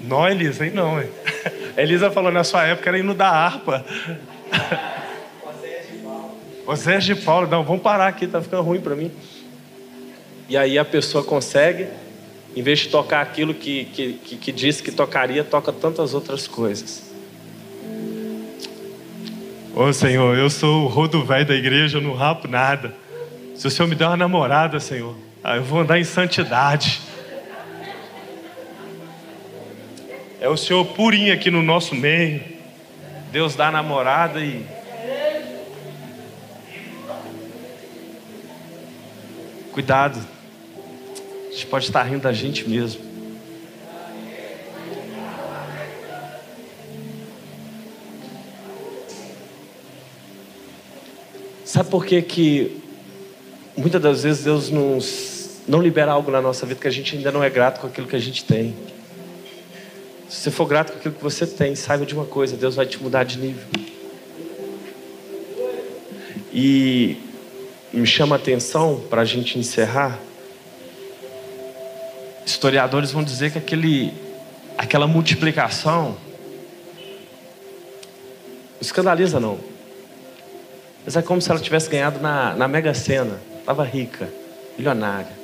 Não, Elisa, hein? Não, hein? Elisa falou na sua época era indo da harpa. Zé de Paulo, não, vamos parar aqui, tá ficando ruim para mim. E aí a pessoa consegue, em vez de tocar aquilo que, que, que, que disse que tocaria, toca tantas outras coisas. Ô Senhor, eu sou o rodo velho da igreja, eu não rapo nada. Se o Senhor me der uma namorada, Senhor, eu vou andar em santidade. É o Senhor purinho aqui no nosso meio. Deus dá namorada e Cuidado. A gente pode estar rindo da gente mesmo. Sabe por que que muitas das vezes Deus nos, não libera algo na nossa vida que a gente ainda não é grato com aquilo que a gente tem? Se você for grato com aquilo que você tem, saiba de uma coisa: Deus vai te mudar de nível. E me chama a atenção para a gente encerrar. Historiadores vão dizer que aquele, aquela multiplicação escandaliza não. Mas é como se ela tivesse ganhado na, na Mega Sena. Estava rica, milionária.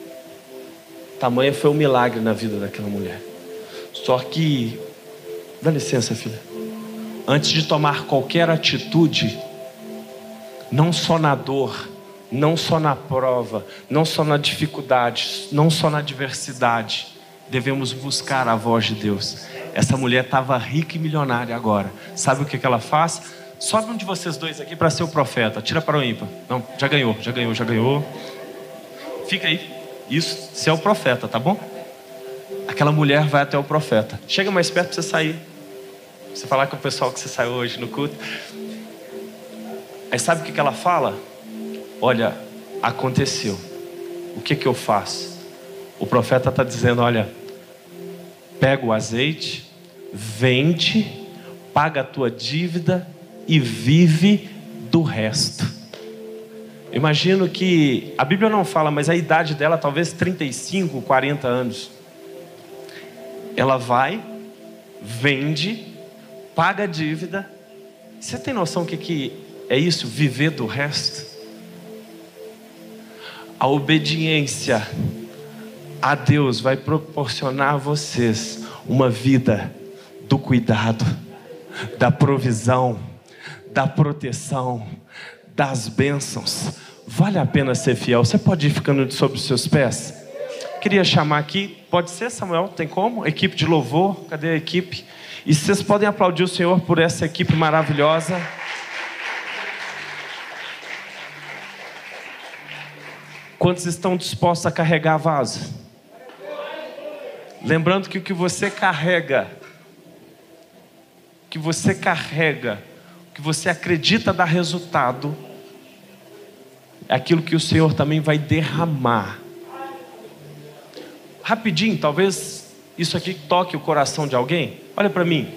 Tamanho foi um milagre na vida daquela mulher. Só que, dá licença, filha. Antes de tomar qualquer atitude, não só na dor, não só na prova, não só na dificuldade, não só na adversidade, devemos buscar a voz de Deus. Essa mulher estava rica e milionária agora. Sabe o que, que ela faz? Sobe um de vocês dois aqui para ser o profeta. Tira para o ímpar. Não, já ganhou, já ganhou, já ganhou. Fica aí. Isso, você é o profeta, tá bom? Aquela mulher vai até o profeta. Chega mais perto para você sair. Você falar com o pessoal que você saiu hoje no culto. Aí sabe o que, que ela fala? Olha, aconteceu. O que que eu faço? O profeta está dizendo: olha, pega o azeite, vende, paga a tua dívida e vive do resto. Imagino que a Bíblia não fala, mas a idade dela talvez 35, 40 anos. Ela vai, vende, paga a dívida. Você tem noção que, que É isso, viver do resto. A obediência a Deus vai proporcionar a vocês uma vida do cuidado, da provisão, da proteção, das bênçãos. Vale a pena ser fiel. Você pode ir ficando sobre os seus pés? Queria chamar aqui, pode ser, Samuel? Tem como? Equipe de louvor, cadê a equipe? E vocês podem aplaudir o Senhor por essa equipe maravilhosa. Quantos estão dispostos a carregar vaso? Lembrando que o que você carrega, que você carrega, o que você acredita dar resultado, é aquilo que o Senhor também vai derramar. Rapidinho, talvez isso aqui toque o coração de alguém. Olha para mim.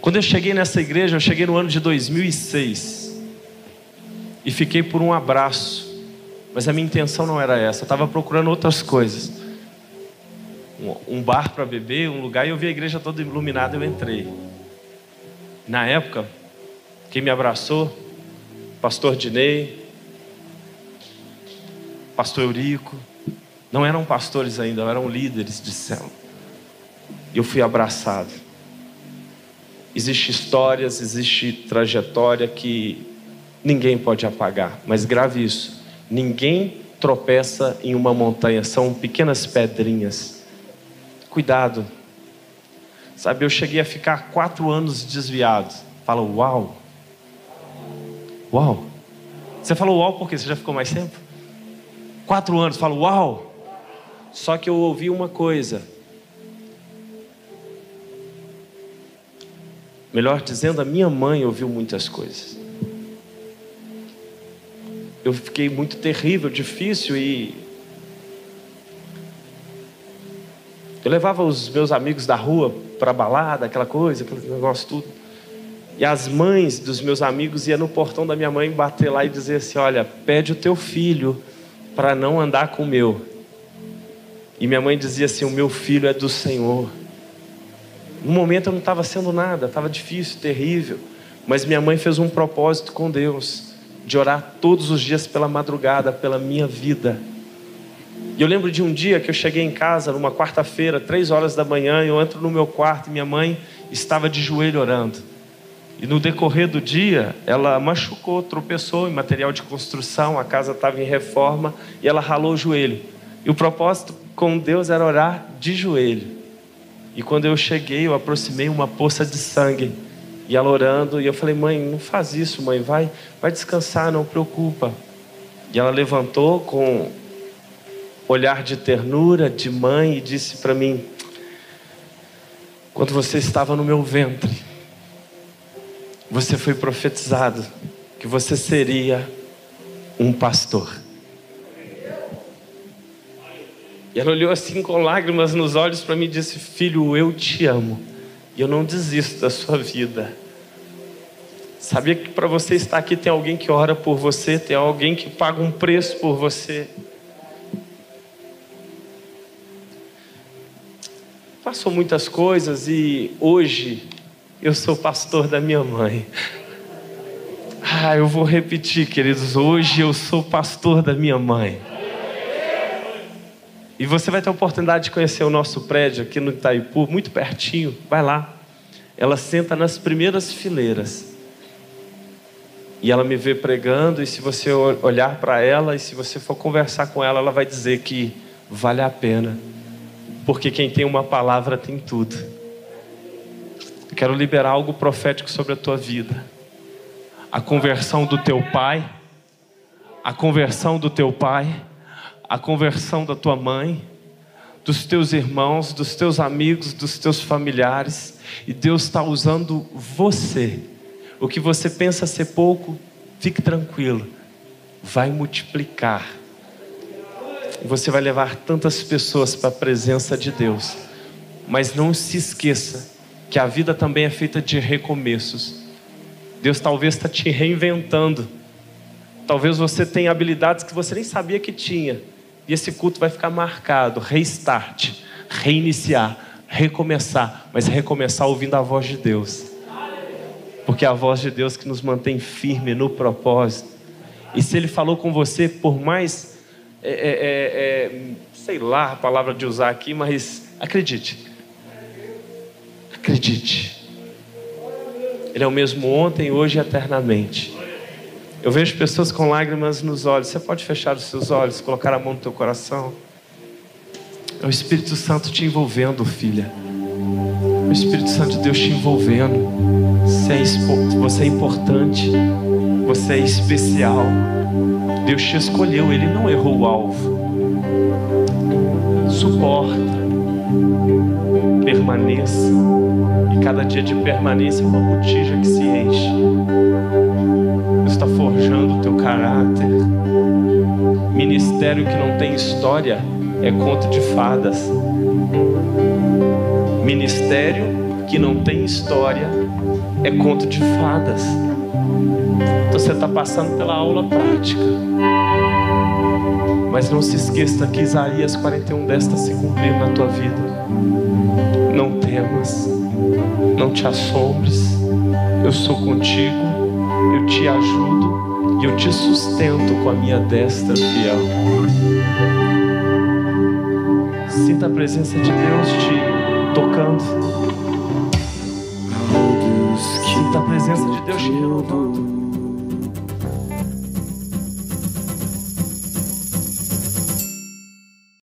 Quando eu cheguei nessa igreja, eu cheguei no ano de 2006 e fiquei por um abraço, mas a minha intenção não era essa, eu estava procurando outras coisas um bar para beber, um lugar, e eu vi a igreja toda iluminada, eu entrei. Na época, quem me abraçou, pastor Dinei, pastor Eurico, não eram pastores ainda, eram líderes de céu. Eu fui abraçado. Existem histórias, existe trajetória que ninguém pode apagar, mas grave isso: ninguém tropeça em uma montanha, são pequenas pedrinhas Cuidado. Sabe, eu cheguei a ficar quatro anos desviado. Fala, uau. Uau. Você falou uau porque você já ficou mais tempo? Quatro anos, fala uau. Só que eu ouvi uma coisa. Melhor dizendo, a minha mãe ouviu muitas coisas. Eu fiquei muito terrível, difícil e Eu levava os meus amigos da rua para balada, aquela coisa, aquele negócio tudo. E as mães dos meus amigos iam no portão da minha mãe bater lá e dizer assim: Olha, pede o teu filho para não andar com o meu. E minha mãe dizia assim: O meu filho é do Senhor. No momento eu não estava sendo nada, estava difícil, terrível. Mas minha mãe fez um propósito com Deus de orar todos os dias pela madrugada, pela minha vida. E eu lembro de um dia que eu cheguei em casa, numa quarta-feira, três horas da manhã, eu entro no meu quarto e minha mãe estava de joelho orando. E no decorrer do dia, ela machucou, tropeçou em material de construção, a casa estava em reforma e ela ralou o joelho. E o propósito com Deus era orar de joelho. E quando eu cheguei, eu aproximei uma poça de sangue. E ela orando, e eu falei: "Mãe, não faz isso, mãe, vai, vai descansar, não preocupa". E ela levantou com olhar de ternura, de mãe, e disse para mim: Quando você estava no meu ventre, você foi profetizado que você seria um pastor. E ela olhou assim com lágrimas nos olhos para mim e disse: Filho, eu te amo e eu não desisto da sua vida. Sabia que para você estar aqui tem alguém que ora por você, tem alguém que paga um preço por você. passou muitas coisas e hoje eu sou pastor da minha mãe. Ah, eu vou repetir, queridos. Hoje eu sou pastor da minha mãe. E você vai ter a oportunidade de conhecer o nosso prédio aqui no Itaipu, muito pertinho. Vai lá. Ela senta nas primeiras fileiras. E ela me vê pregando, e se você olhar para ela e se você for conversar com ela, ela vai dizer que vale a pena porque quem tem uma palavra tem tudo. Quero liberar algo profético sobre a tua vida. A conversão do teu pai, a conversão do teu pai, a conversão da tua mãe, dos teus irmãos, dos teus amigos, dos teus familiares. E Deus está usando você. O que você pensa ser pouco, fique tranquilo, vai multiplicar você vai levar tantas pessoas para a presença de Deus. Mas não se esqueça que a vida também é feita de recomeços. Deus talvez está te reinventando. Talvez você tenha habilidades que você nem sabia que tinha. E esse culto vai ficar marcado, restart, reiniciar, recomeçar, mas recomeçar ouvindo a voz de Deus. Porque é a voz de Deus que nos mantém firme no propósito. E se Ele falou com você, por mais, é, é, é, é sei lá a palavra de usar aqui, mas acredite. Acredite. Ele é o mesmo ontem, hoje e eternamente. Eu vejo pessoas com lágrimas nos olhos. Você pode fechar os seus olhos, colocar a mão no teu coração. É o Espírito Santo te envolvendo, filha. É o Espírito Santo de Deus te envolvendo. Você é, você é importante. Você é especial. Deus te escolheu, Ele não errou o alvo. Suporta. Permaneça. E cada dia de permanência é uma botija que se enche. Deus está forjando o teu caráter. Ministério que não tem história é conto de fadas. Ministério que não tem história é conto de fadas. Então você está passando pela aula prática. Mas não se esqueça que Isaías 41 desta se cumprir na tua vida. Não temas, não te assombres. Eu sou contigo, eu te ajudo e eu te sustento com a minha destra fiel. Sinta a presença de Deus te tocando. Sinta a presença de Deus te renovando.